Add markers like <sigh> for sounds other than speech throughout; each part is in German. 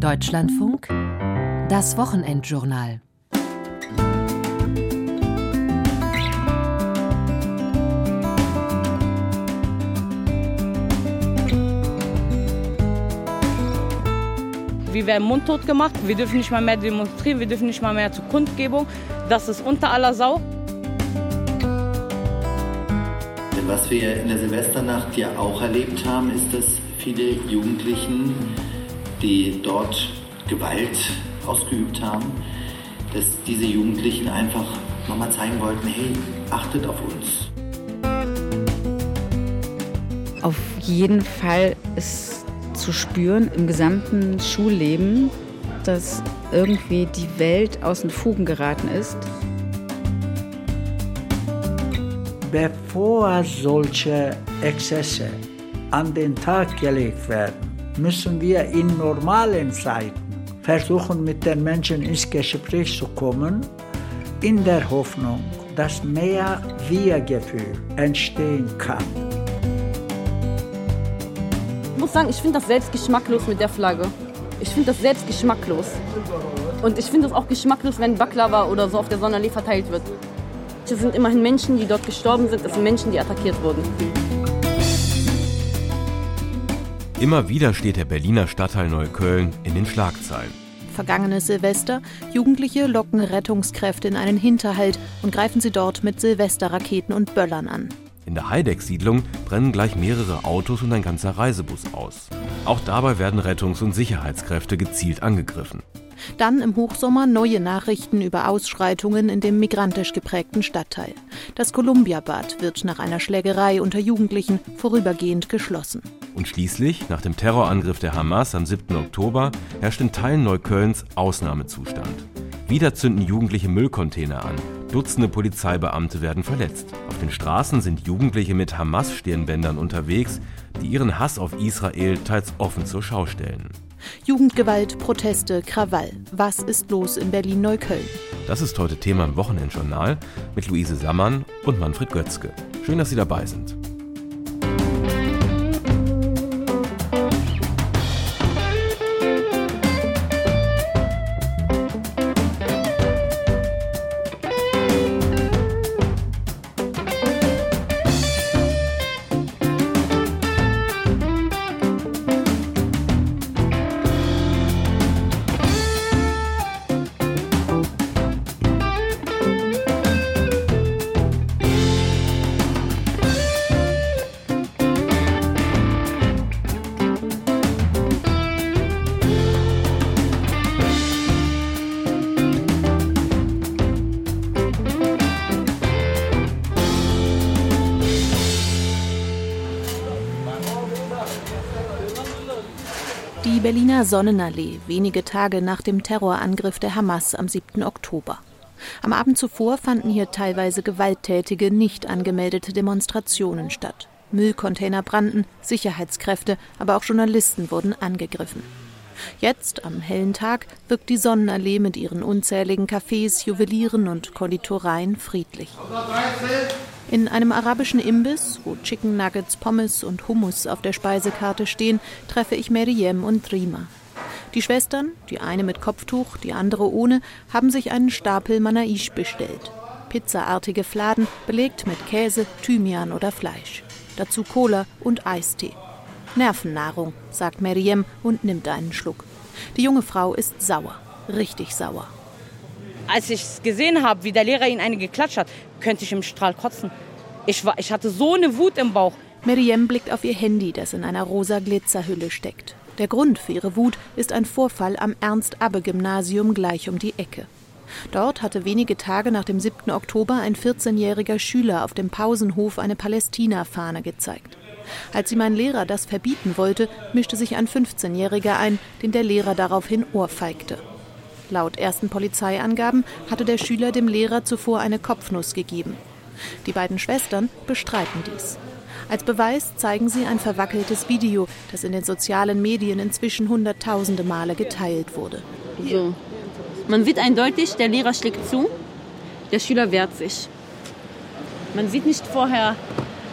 Deutschlandfunk, das Wochenendjournal. Wir werden mundtot gemacht, wir dürfen nicht mal mehr demonstrieren, wir dürfen nicht mal mehr zur Kundgebung. Das ist unter aller Sau. Was wir in der Silvesternacht ja auch erlebt haben, ist, dass viele Jugendlichen, die dort Gewalt ausgeübt haben, dass diese Jugendlichen einfach nochmal zeigen wollten, hey, achtet auf uns. Auf jeden Fall ist zu spüren im gesamten Schulleben, dass irgendwie die Welt aus den Fugen geraten ist. Bevor solche Exzesse an den Tag gelegt werden, müssen wir in normalen Zeiten versuchen, mit den Menschen ins Gespräch zu kommen, in der Hoffnung, dass mehr Wir-Gefühl entstehen kann. Ich muss sagen, ich finde das selbst geschmacklos mit der Flagge. Ich finde das selbst geschmacklos. Und ich finde es auch geschmacklos, wenn Baklava oder so auf der Sonnenallee verteilt wird. Es sind immerhin Menschen, die dort gestorben sind. Es sind Menschen, die attackiert wurden. Immer wieder steht der Berliner Stadtteil Neukölln in den Schlagzeilen. Vergangenes Silvester. Jugendliche locken Rettungskräfte in einen Hinterhalt und greifen sie dort mit Silvesterraketen und Böllern an. In der Heideck-Siedlung brennen gleich mehrere Autos und ein ganzer Reisebus aus. Auch dabei werden Rettungs- und Sicherheitskräfte gezielt angegriffen. Dann im Hochsommer neue Nachrichten über Ausschreitungen in dem migrantisch geprägten Stadtteil. Das Kolumbiabad wird nach einer Schlägerei unter Jugendlichen vorübergehend geschlossen. Und schließlich, nach dem Terrorangriff der Hamas am 7. Oktober, herrscht in Teilen Neuköllns Ausnahmezustand. Wieder zünden Jugendliche Müllcontainer an. Dutzende Polizeibeamte werden verletzt. Auf den Straßen sind Jugendliche mit Hamas-Stirnbändern unterwegs, die ihren Hass auf Israel teils offen zur Schau stellen. Jugendgewalt, Proteste, Krawall. Was ist los in Berlin-Neukölln? Das ist heute Thema im Wochenendjournal mit Luise Sammann und Manfred Götzke. Schön, dass Sie dabei sind. Berliner Sonnenallee, wenige Tage nach dem Terrorangriff der Hamas am 7. Oktober. Am Abend zuvor fanden hier teilweise gewalttätige, nicht angemeldete Demonstrationen statt. Müllcontainer brannten, Sicherheitskräfte, aber auch Journalisten wurden angegriffen. Jetzt, am hellen Tag, wirkt die Sonnenallee mit ihren unzähligen Cafés, Juwelieren und Konditoreien friedlich. In einem arabischen Imbiss, wo Chicken Nuggets, Pommes und Hummus auf der Speisekarte stehen, treffe ich Meriem und Rima. Die Schwestern, die eine mit Kopftuch, die andere ohne, haben sich einen Stapel Manaish bestellt. Pizzaartige Fladen, belegt mit Käse, Thymian oder Fleisch. Dazu Cola und Eistee. Nervennahrung, sagt Meriem und nimmt einen Schluck. Die junge Frau ist sauer, richtig sauer. Als ich gesehen habe, wie der Lehrer ihn eine geklatscht hat, könnte ich im Strahl kotzen. Ich, war, ich hatte so eine Wut im Bauch. Meriem blickt auf ihr Handy, das in einer rosa Glitzerhülle steckt. Der Grund für ihre Wut ist ein Vorfall am Ernst-Abbe-Gymnasium gleich um die Ecke. Dort hatte wenige Tage nach dem 7. Oktober ein 14-jähriger Schüler auf dem Pausenhof eine Palästina-Fahne gezeigt. Als ihm ein Lehrer das verbieten wollte, mischte sich ein 15-Jähriger ein, den der Lehrer daraufhin ohrfeigte. Laut ersten Polizeiangaben hatte der Schüler dem Lehrer zuvor eine Kopfnuss gegeben. Die beiden Schwestern bestreiten dies. Als Beweis zeigen sie ein verwackeltes Video, das in den sozialen Medien inzwischen hunderttausende Male geteilt wurde. So. Man sieht eindeutig, der Lehrer schlägt zu, der Schüler wehrt sich. Man sieht nicht vorher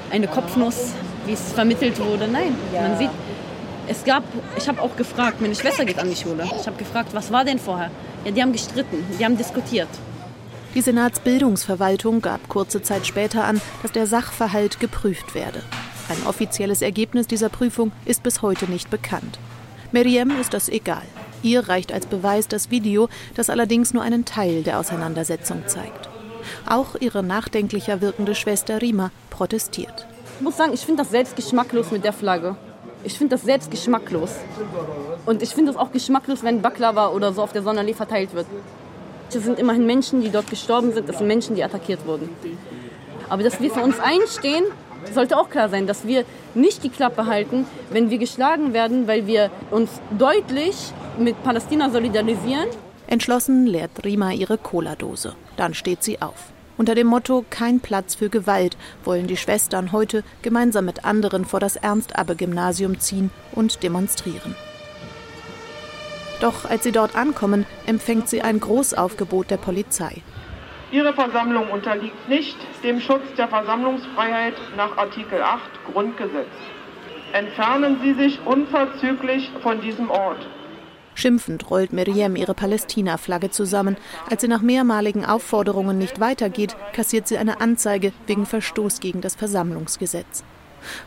eine Kopfnuss, wie es vermittelt wurde. Nein, man sieht, Es gab, ich habe auch gefragt, meine Schwester geht an die Schule. Ich habe gefragt, was war denn vorher? Ja, die haben gestritten, die haben diskutiert. Die Senatsbildungsverwaltung gab kurze Zeit später an, dass der Sachverhalt geprüft werde. Ein offizielles Ergebnis dieser Prüfung ist bis heute nicht bekannt. Meriem ist das egal. Ihr reicht als Beweis das Video, das allerdings nur einen Teil der Auseinandersetzung zeigt. Auch ihre nachdenklicher wirkende Schwester Rima protestiert. Ich muss sagen, ich finde das selbst geschmacklos mit der Flagge. Ich finde das selbst geschmacklos. Und ich finde es auch geschmacklos, wenn Baklava oder so auf der Sonnenallee verteilt wird. Es sind immerhin Menschen, die dort gestorben sind. Das sind Menschen, die attackiert wurden. Aber dass wir für uns einstehen, sollte auch klar sein, dass wir nicht die Klappe halten, wenn wir geschlagen werden, weil wir uns deutlich mit Palästina solidarisieren. Entschlossen leert Rima ihre Cola-Dose. Dann steht sie auf. Unter dem Motto Kein Platz für Gewalt wollen die Schwestern heute gemeinsam mit anderen vor das Ernst-Abbe-Gymnasium ziehen und demonstrieren. Doch als sie dort ankommen, empfängt sie ein Großaufgebot der Polizei. Ihre Versammlung unterliegt nicht dem Schutz der Versammlungsfreiheit nach Artikel 8 Grundgesetz. Entfernen Sie sich unverzüglich von diesem Ort. Schimpfend rollt Miriam ihre Palästina-Flagge zusammen. Als sie nach mehrmaligen Aufforderungen nicht weitergeht, kassiert sie eine Anzeige wegen Verstoß gegen das Versammlungsgesetz.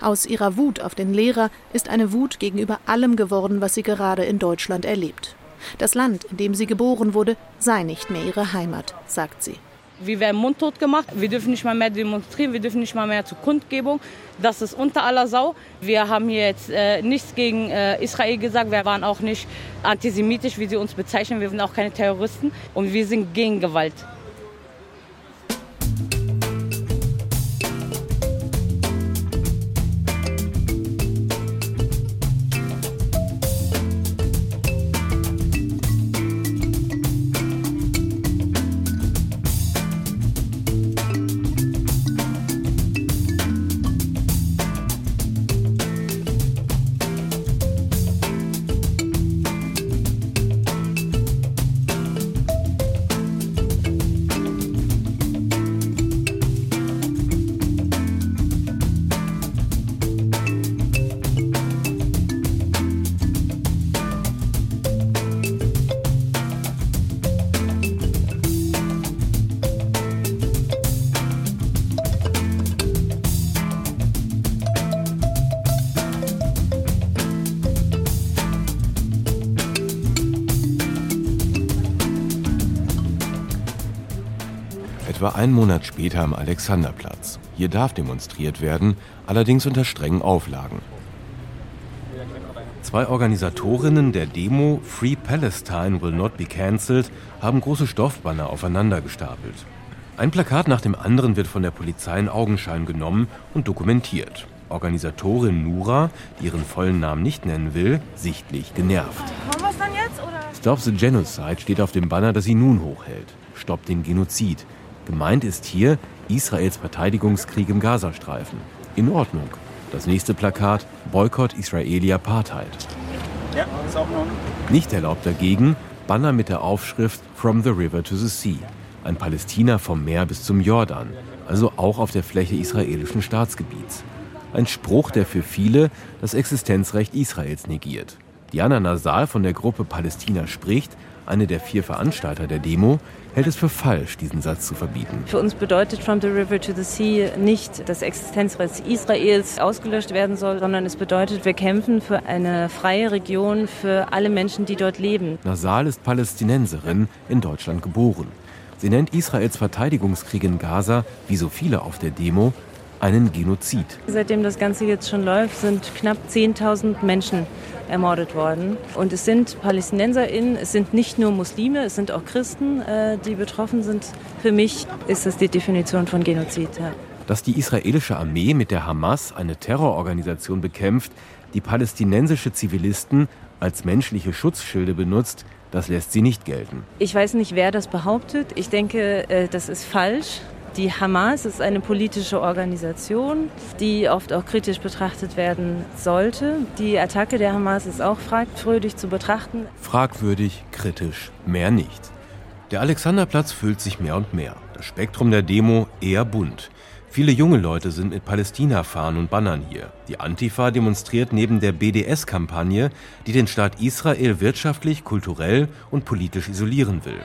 Aus ihrer Wut auf den Lehrer ist eine Wut gegenüber allem geworden, was sie gerade in Deutschland erlebt. Das Land, in dem sie geboren wurde, sei nicht mehr ihre Heimat, sagt sie. Wir werden mundtot gemacht. Wir dürfen nicht mal mehr demonstrieren. Wir dürfen nicht mal mehr zur Kundgebung. Das ist unter aller Sau. Wir haben hier jetzt äh, nichts gegen äh, Israel gesagt. Wir waren auch nicht antisemitisch, wie sie uns bezeichnen. Wir sind auch keine Terroristen. Und wir sind gegen Gewalt. Etwa einen Monat später am Alexanderplatz. Hier darf demonstriert werden, allerdings unter strengen Auflagen. Zwei Organisatorinnen der Demo Free Palestine Will Not Be Cancelled haben große Stoffbanner aufeinander gestapelt. Ein Plakat nach dem anderen wird von der Polizei in Augenschein genommen und dokumentiert. Organisatorin Nura, die ihren vollen Namen nicht nennen will, sichtlich genervt. Jetzt? Stop the Genocide steht auf dem Banner, das sie nun hochhält. Stoppt den Genozid. Gemeint ist hier Israels Verteidigungskrieg im Gazastreifen. In Ordnung. Das nächste Plakat Boykott Israeli Apartheid. Ja, ist auch Ordnung. Nicht erlaubt dagegen Banner mit der Aufschrift From the River to the Sea. Ein Palästina vom Meer bis zum Jordan, also auch auf der Fläche israelischen Staatsgebiets. Ein Spruch, der für viele das Existenzrecht Israels negiert. Diana Nasal von der Gruppe Palästina spricht, eine der vier Veranstalter der Demo, hält es für falsch, diesen Satz zu verbieten. Für uns bedeutet From the River to the Sea nicht, dass Existenzrecht Israels ausgelöscht werden soll, sondern es bedeutet, wir kämpfen für eine freie Region für alle Menschen, die dort leben. Nasal ist Palästinenserin, in Deutschland geboren. Sie nennt Israels Verteidigungskrieg in Gaza, wie so viele auf der Demo, einen Genozid. Seitdem das Ganze jetzt schon läuft, sind knapp 10.000 Menschen ermordet worden. Und es sind PalästinenserInnen, es sind nicht nur Muslime, es sind auch Christen, äh, die betroffen sind. Für mich ist das die Definition von Genozid. Ja. Dass die israelische Armee mit der Hamas eine Terrororganisation bekämpft, die palästinensische Zivilisten als menschliche Schutzschilde benutzt, das lässt sie nicht gelten. Ich weiß nicht, wer das behauptet. Ich denke, äh, das ist falsch. Die Hamas ist eine politische Organisation, die oft auch kritisch betrachtet werden sollte. Die Attacke der Hamas ist auch fragwürdig zu betrachten. Fragwürdig, kritisch, mehr nicht. Der Alexanderplatz füllt sich mehr und mehr. Das Spektrum der Demo eher bunt. Viele junge Leute sind mit Palästina-Fahnen und Bannern hier. Die Antifa demonstriert neben der BDS-Kampagne, die den Staat Israel wirtschaftlich, kulturell und politisch isolieren will.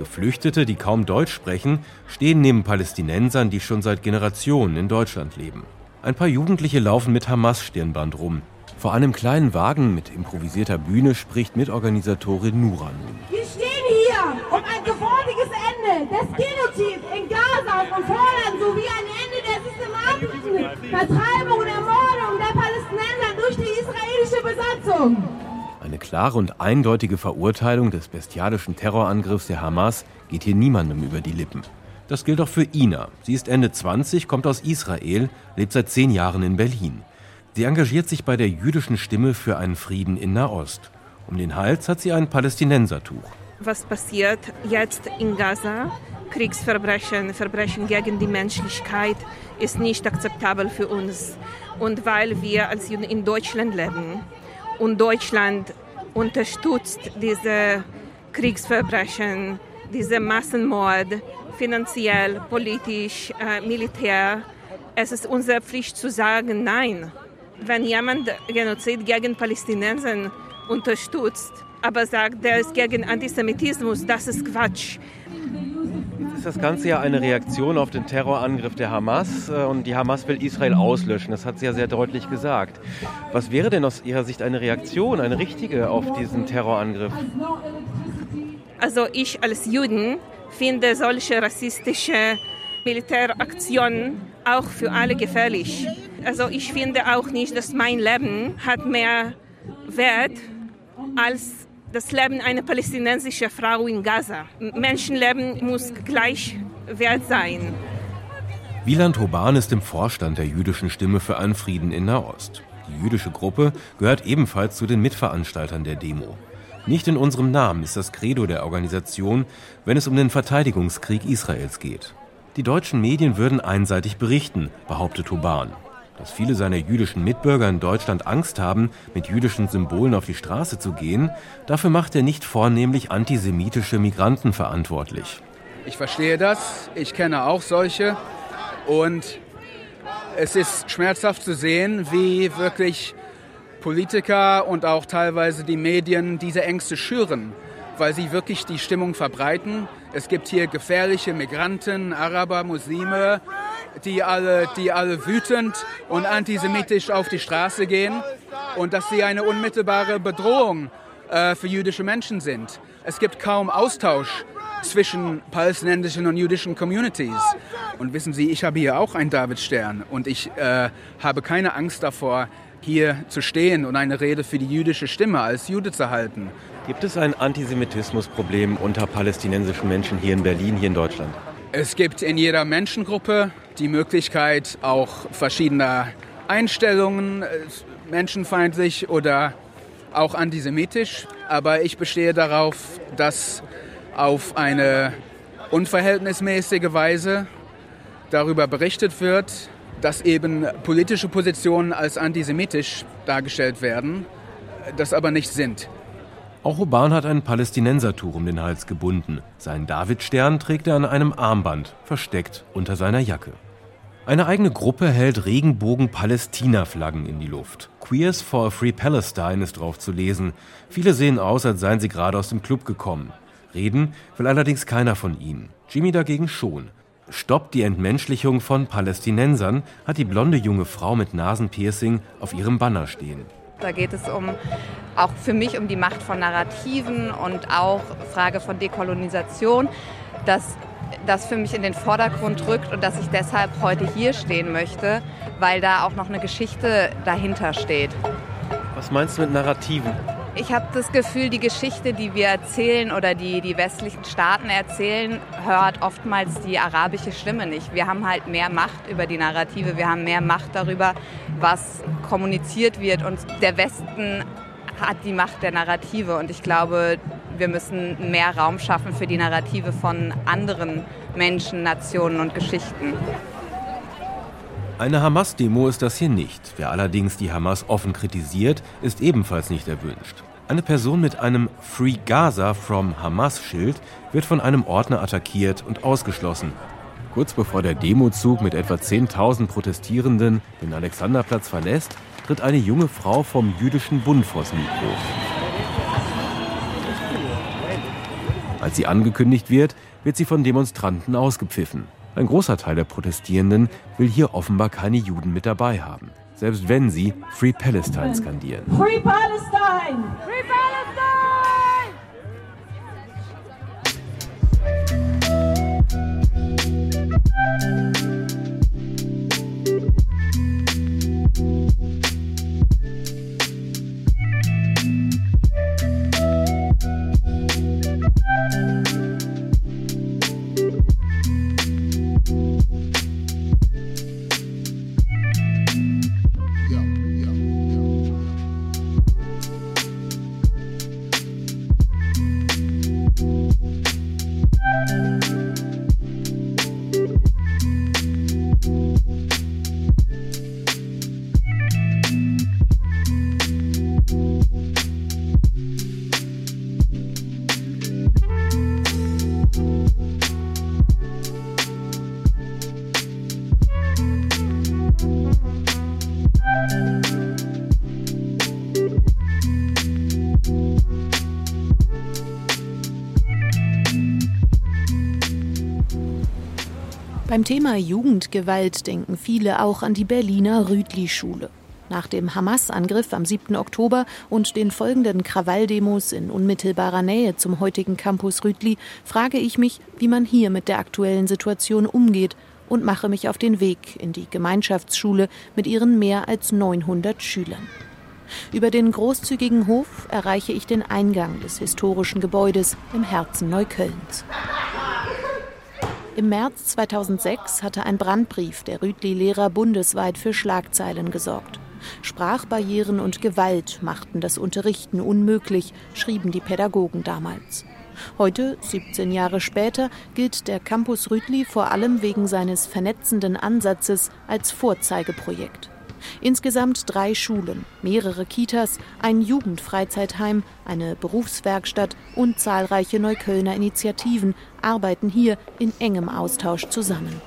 Geflüchtete, die kaum Deutsch sprechen, stehen neben Palästinensern, die schon seit Generationen in Deutschland leben. Ein paar Jugendliche laufen mit Hamas-Stirnband rum. Vor einem kleinen Wagen mit improvisierter Bühne spricht Mitorganisatorin Nura nun. Wir stehen hier um ein sofortiges Ende des Genozids in Gaza und fordern sowie ein Ende der systematischen Vertreibung und Ermordung der Palästinenser durch die israelische Besatzung. Klare und eindeutige Verurteilung des bestialischen Terrorangriffs der Hamas geht hier niemandem über die Lippen. Das gilt auch für Ina. Sie ist Ende 20, kommt aus Israel, lebt seit zehn Jahren in Berlin. Sie engagiert sich bei der jüdischen Stimme für einen Frieden in Nahost. Um den Hals hat sie ein Palästinensertuch. Was passiert jetzt in Gaza? Kriegsverbrechen, Verbrechen gegen die Menschlichkeit ist nicht akzeptabel für uns. Und weil wir als Juden in Deutschland leben und Deutschland unterstützt diese Kriegsverbrechen, diese Massenmord, finanziell, politisch, äh, militär, es ist unsere Pflicht zu sagen, nein wenn jemand Genozid gegen Palästinenser unterstützt, aber sagt, der ist gegen Antisemitismus, das ist Quatsch. Ist das Ganze ja eine Reaktion auf den Terrorangriff der Hamas äh, und die Hamas will Israel auslöschen. Das hat sie ja sehr deutlich gesagt. Was wäre denn aus Ihrer Sicht eine Reaktion, eine richtige auf diesen Terrorangriff? Also ich als Juden finde solche rassistische Militäraktionen auch für alle gefährlich. Also ich finde auch nicht, dass mein Leben hat mehr Wert als das Leben einer palästinensischen Frau in Gaza. Menschenleben muss gleich wert sein. Wieland Hoban ist im Vorstand der jüdischen Stimme für einen Frieden in Nahost. Die jüdische Gruppe gehört ebenfalls zu den Mitveranstaltern der Demo. Nicht in unserem Namen ist das Credo der Organisation, wenn es um den Verteidigungskrieg Israels geht. Die deutschen Medien würden einseitig berichten, behauptet Huban. Dass viele seiner jüdischen Mitbürger in Deutschland Angst haben, mit jüdischen Symbolen auf die Straße zu gehen, dafür macht er nicht vornehmlich antisemitische Migranten verantwortlich. Ich verstehe das, ich kenne auch solche und es ist schmerzhaft zu sehen, wie wirklich Politiker und auch teilweise die Medien diese Ängste schüren weil sie wirklich die Stimmung verbreiten. Es gibt hier gefährliche Migranten, Araber, Muslime, die alle, die alle wütend und antisemitisch auf die Straße gehen und dass sie eine unmittelbare Bedrohung äh, für jüdische Menschen sind. Es gibt kaum Austausch zwischen palästinensischen und jüdischen Communities. Und wissen Sie, ich habe hier auch einen Davidstern und ich äh, habe keine Angst davor, hier zu stehen und eine Rede für die jüdische Stimme als Jude zu halten. Gibt es ein Antisemitismusproblem unter palästinensischen Menschen hier in Berlin, hier in Deutschland? Es gibt in jeder Menschengruppe die Möglichkeit, auch verschiedener Einstellungen, äh, menschenfeindlich oder auch antisemitisch. Aber ich bestehe darauf, dass auf eine unverhältnismäßige Weise darüber berichtet wird, dass eben politische Positionen als antisemitisch dargestellt werden, das aber nicht sind. Auch Oban hat ein Palästinensertuch um den Hals gebunden. Seinen Davidstern trägt er an einem Armband, versteckt unter seiner Jacke. Eine eigene Gruppe hält Regenbogen-Palästina-Flaggen in die Luft. Queers for a Free Palestine ist drauf zu lesen. Viele sehen aus, als seien sie gerade aus dem Club gekommen. Reden will allerdings keiner von ihnen. Jimmy dagegen schon. Stoppt die Entmenschlichung von Palästinensern, hat die blonde junge Frau mit Nasenpiercing auf ihrem Banner stehen. Da geht es um auch für mich um die Macht von Narrativen und auch Frage von Dekolonisation, dass das für mich in den Vordergrund rückt und dass ich deshalb heute hier stehen möchte, weil da auch noch eine Geschichte dahinter steht. Was meinst du mit Narrativen? Ich habe das Gefühl, die Geschichte, die wir erzählen oder die die westlichen Staaten erzählen, hört oftmals die arabische Stimme nicht. Wir haben halt mehr Macht über die Narrative, wir haben mehr Macht darüber, was kommuniziert wird und der Westen hat die Macht der Narrative und ich glaube, wir müssen mehr Raum schaffen für die Narrative von anderen Menschen, Nationen und Geschichten. Eine Hamas-Demo ist das hier nicht. Wer allerdings die Hamas offen kritisiert, ist ebenfalls nicht erwünscht. Eine Person mit einem Free Gaza from Hamas-Schild wird von einem Ordner attackiert und ausgeschlossen. Kurz bevor der Demozug mit etwa 10.000 Protestierenden den Alexanderplatz verlässt, tritt eine junge Frau vom Jüdischen Bund vors Mikro. Als sie angekündigt wird, wird sie von Demonstranten ausgepfiffen. Ein großer Teil der Protestierenden will hier offenbar keine Juden mit dabei haben, selbst wenn sie Free Palestine skandieren. Free Palestine! Free Palestine! Beim Thema Jugendgewalt denken viele auch an die Berliner Rütli-Schule. Nach dem Hamas-Angriff am 7. Oktober und den folgenden Krawalldemos in unmittelbarer Nähe zum heutigen Campus Rütli frage ich mich, wie man hier mit der aktuellen Situation umgeht und mache mich auf den Weg in die Gemeinschaftsschule mit ihren mehr als 900 Schülern. Über den großzügigen Hof erreiche ich den Eingang des historischen Gebäudes im Herzen Neuköllns. Im März 2006 hatte ein Brandbrief der Rütli-Lehrer bundesweit für Schlagzeilen gesorgt. Sprachbarrieren und Gewalt machten das Unterrichten unmöglich, schrieben die Pädagogen damals. Heute, 17 Jahre später, gilt der Campus Rütli vor allem wegen seines vernetzenden Ansatzes als Vorzeigeprojekt. Insgesamt drei Schulen, mehrere Kitas, ein Jugendfreizeitheim, eine Berufswerkstatt und zahlreiche Neuköllner Initiativen arbeiten hier in engem Austausch zusammen.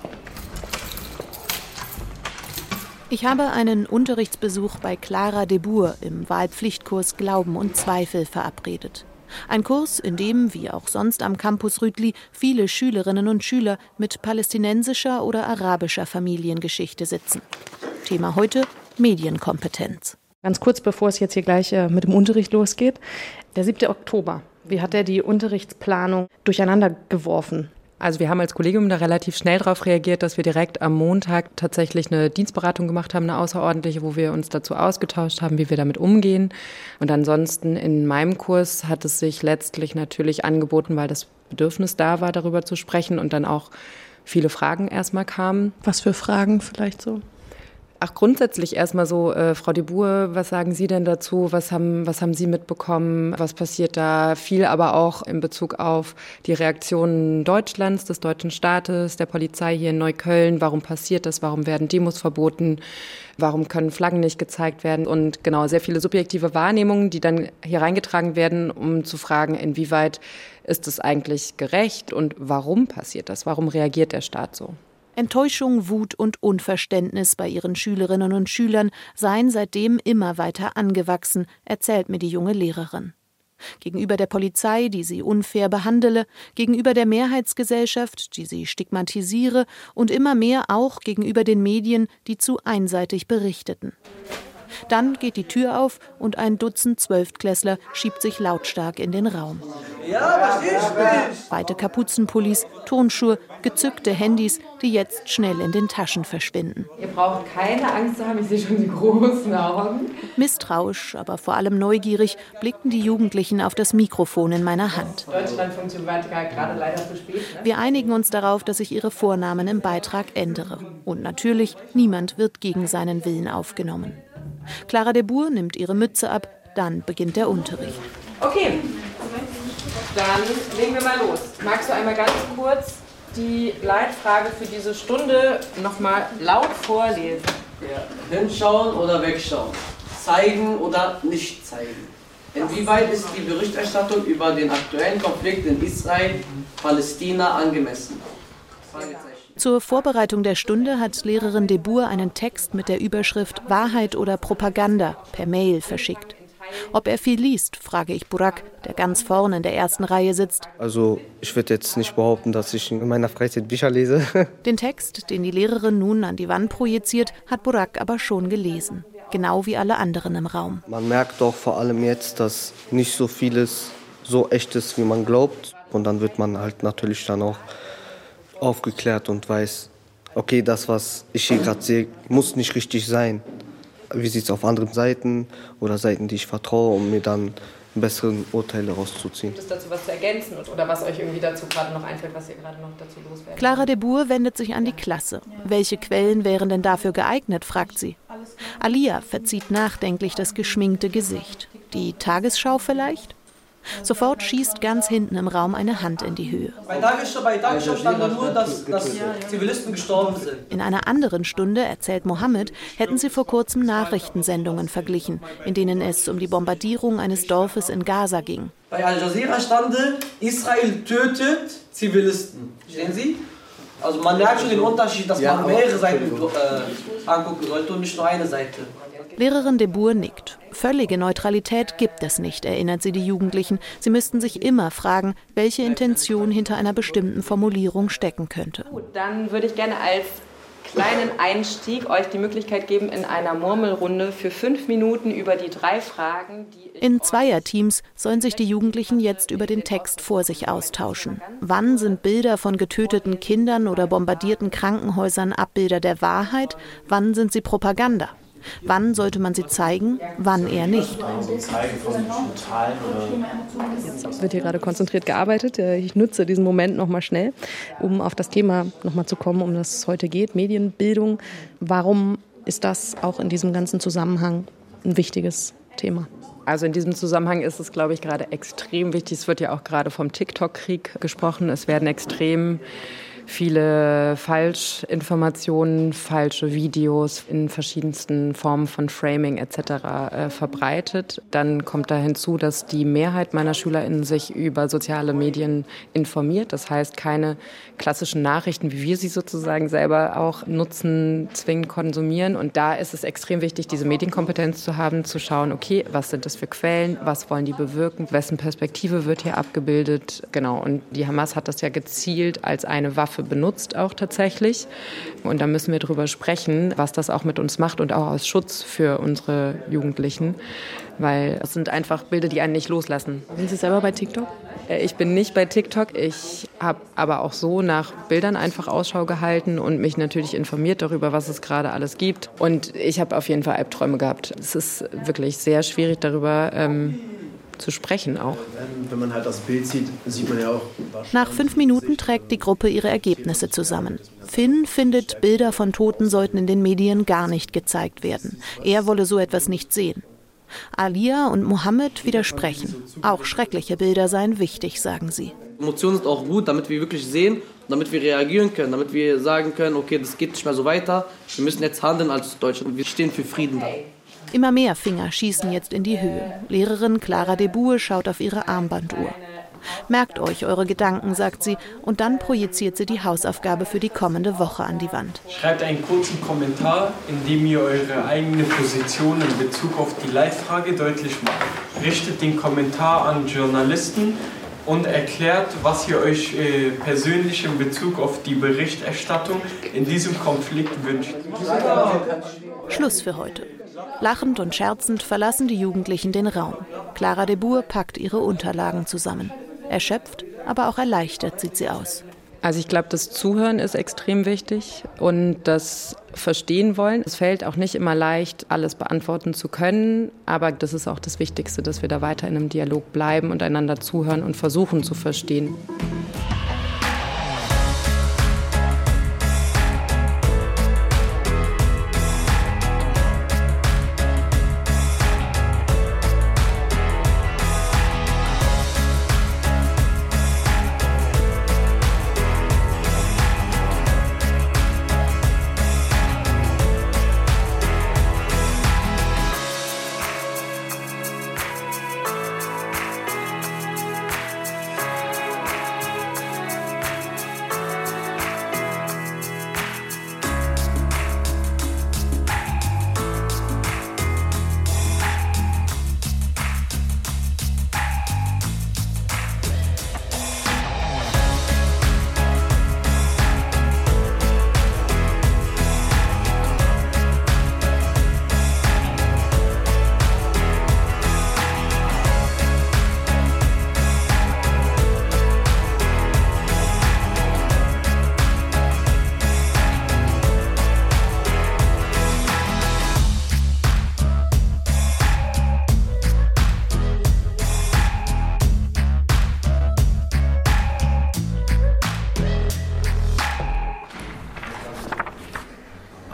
Ich habe einen Unterrichtsbesuch bei Clara de Boer im Wahlpflichtkurs Glauben und Zweifel verabredet. Ein Kurs, in dem, wie auch sonst am Campus Rütli, viele Schülerinnen und Schüler mit palästinensischer oder arabischer Familiengeschichte sitzen. Thema heute Medienkompetenz. Ganz kurz, bevor es jetzt hier gleich äh, mit dem Unterricht losgeht. Der 7. Oktober. Wie hat er die Unterrichtsplanung durcheinander geworfen? Also wir haben als Kollegium da relativ schnell darauf reagiert, dass wir direkt am Montag tatsächlich eine Dienstberatung gemacht haben, eine außerordentliche, wo wir uns dazu ausgetauscht haben, wie wir damit umgehen. Und ansonsten in meinem Kurs hat es sich letztlich natürlich angeboten, weil das Bedürfnis da war, darüber zu sprechen und dann auch viele Fragen erstmal kamen. Was für Fragen vielleicht so? Ach, grundsätzlich erstmal so, äh, Frau de Boer, was sagen Sie denn dazu? Was haben, was haben Sie mitbekommen? Was passiert da? Viel aber auch in Bezug auf die Reaktionen Deutschlands, des deutschen Staates, der Polizei hier in Neukölln. Warum passiert das? Warum werden Demos verboten? Warum können Flaggen nicht gezeigt werden? Und genau, sehr viele subjektive Wahrnehmungen, die dann hier reingetragen werden, um zu fragen, inwieweit ist es eigentlich gerecht und warum passiert das? Warum reagiert der Staat so? Enttäuschung, Wut und Unverständnis bei ihren Schülerinnen und Schülern seien seitdem immer weiter angewachsen, erzählt mir die junge Lehrerin. Gegenüber der Polizei, die sie unfair behandele, gegenüber der Mehrheitsgesellschaft, die sie stigmatisiere und immer mehr auch gegenüber den Medien, die zu einseitig berichteten. Dann geht die Tür auf und ein Dutzend Zwölftklässler schiebt sich lautstark in den Raum. Ja, was ist Weite Kapuzenpullis, Turnschuhe, gezückte Handys, die jetzt schnell in den Taschen verschwinden. Ihr braucht keine Angst zu haben, ich sehe schon die großen Augen. Misstrauisch, aber vor allem neugierig blickten die Jugendlichen auf das Mikrofon in meiner Hand. Gerade leider zu spät. Ne? Wir einigen uns darauf, dass ich ihre Vornamen im Beitrag ändere. Und natürlich, niemand wird gegen seinen Willen aufgenommen. Clara de Boer nimmt ihre Mütze ab, dann beginnt der Unterricht. Okay, dann legen wir mal los. Magst du einmal ganz kurz die Leitfrage für diese Stunde nochmal laut vorlesen? Ja. Hinschauen oder wegschauen? Zeigen oder nicht zeigen? Inwieweit ist die Berichterstattung über den aktuellen Konflikt in Israel-Palästina angemessen? Fragezeichen. Zur Vorbereitung der Stunde hat Lehrerin Debour einen Text mit der Überschrift Wahrheit oder Propaganda per Mail verschickt. Ob er viel liest, frage ich Burak, der ganz vorne in der ersten Reihe sitzt. Also ich würde jetzt nicht behaupten, dass ich in meiner Freizeit Bücher lese. <laughs> Den Text, den die Lehrerin nun an die Wand projiziert, hat Burak aber schon gelesen. Genau wie alle anderen im Raum. Man merkt doch vor allem jetzt, dass nicht so vieles so echt ist, wie man glaubt. Und dann wird man halt natürlich dann auch aufgeklärt und weiß, okay, das, was ich hier gerade sehe, muss nicht richtig sein wie sieht es auf anderen Seiten oder Seiten, die ich vertraue, um mir dann besseren Urteile rauszuziehen. Gibt es dazu was zu ergänzen oder was euch irgendwie dazu gerade noch einfällt, was ihr gerade noch dazu loswerden Clara de Boer wendet sich an die Klasse. Welche Quellen wären denn dafür geeignet, fragt sie. Alia verzieht nachdenklich das geschminkte Gesicht. Die Tagesschau vielleicht? Sofort schießt ganz hinten im Raum eine Hand in die Höhe. Bei Tagesschau, bei stand nur, dass, dass Zivilisten gestorben sind. In einer anderen Stunde, erzählt Mohammed, hätten sie vor kurzem Nachrichtensendungen verglichen, in denen es um die Bombardierung eines Dorfes in Gaza ging. Bei Al Jazeera stand, Israel tötet Zivilisten. Sehen Sie? Also man merkt schon den Unterschied, dass man mehrere Seiten äh, angucken sollte und nicht nur eine Seite. Lehrerin de Boer nickt. Völlige Neutralität gibt es nicht, erinnert sie die Jugendlichen. Sie müssten sich immer fragen, welche Intention hinter einer bestimmten Formulierung stecken könnte. Gut, dann würde ich gerne als kleinen Einstieg euch die Möglichkeit geben, in einer Murmelrunde für fünf Minuten über die drei Fragen, die. In Zweierteams sollen sich die Jugendlichen jetzt über den Text vor sich austauschen. Wann sind Bilder von getöteten Kindern oder bombardierten Krankenhäusern Abbilder der Wahrheit? Wann sind sie Propaganda? Wann sollte man sie zeigen, wann eher nicht? Jetzt wird hier gerade konzentriert gearbeitet. Ich nutze diesen Moment noch mal schnell, um auf das Thema noch mal zu kommen, um das es heute geht, Medienbildung. Warum ist das auch in diesem ganzen Zusammenhang ein wichtiges Thema? Also in diesem Zusammenhang ist es, glaube ich, gerade extrem wichtig. Es wird ja auch gerade vom TikTok-Krieg gesprochen. Es werden extrem viele Falschinformationen, falsche Videos in verschiedensten Formen von Framing etc. Äh, verbreitet. Dann kommt da hinzu, dass die Mehrheit meiner SchülerInnen sich über soziale Medien informiert. Das heißt, keine klassischen Nachrichten, wie wir sie sozusagen selber auch nutzen, zwingend konsumieren. Und da ist es extrem wichtig, diese Medienkompetenz zu haben, zu schauen, okay, was sind das für Quellen, was wollen die bewirken, wessen Perspektive wird hier abgebildet. Genau, und die Hamas hat das ja gezielt als eine Waffe Waffe benutzt auch tatsächlich. Und da müssen wir drüber sprechen, was das auch mit uns macht und auch als Schutz für unsere Jugendlichen. Weil es sind einfach Bilder, die einen nicht loslassen. Sind Sie selber bei TikTok? Äh, ich bin nicht bei TikTok. Ich habe aber auch so nach Bildern einfach Ausschau gehalten und mich natürlich informiert darüber, was es gerade alles gibt. Und ich habe auf jeden Fall Albträume gehabt. Es ist wirklich sehr schwierig darüber. Ähm, zu sprechen auch. Wenn man halt das Bild sieht, sieht man ja auch. Nach fünf Minuten trägt die Gruppe ihre Ergebnisse zusammen. Finn findet, Bilder von Toten sollten in den Medien gar nicht gezeigt werden. Er wolle so etwas nicht sehen. Alia und Mohammed widersprechen. Auch schreckliche Bilder seien wichtig, sagen sie. Emotionen sind auch gut, damit wir wirklich sehen, damit wir reagieren können, damit wir sagen können, okay, das geht nicht mehr so weiter. Wir müssen jetzt handeln als Deutschland. Wir stehen für Frieden da. Immer mehr Finger schießen jetzt in die Höhe. Lehrerin Clara de Boer schaut auf ihre Armbanduhr. Merkt euch eure Gedanken, sagt sie, und dann projiziert sie die Hausaufgabe für die kommende Woche an die Wand. Schreibt einen kurzen Kommentar, in dem ihr eure eigene Position in Bezug auf die Leitfrage deutlich macht. Richtet den Kommentar an Journalisten und erklärt, was ihr euch äh, persönlich in Bezug auf die Berichterstattung in diesem Konflikt wünscht. Schluss für heute. Lachend und scherzend verlassen die Jugendlichen den Raum. Clara de Boer packt ihre Unterlagen zusammen. Erschöpft, aber auch erleichtert sieht sie aus. Also ich glaube, das Zuhören ist extrem wichtig und das Verstehen wollen. Es fällt auch nicht immer leicht, alles beantworten zu können, aber das ist auch das Wichtigste, dass wir da weiter in einem Dialog bleiben und einander zuhören und versuchen zu verstehen.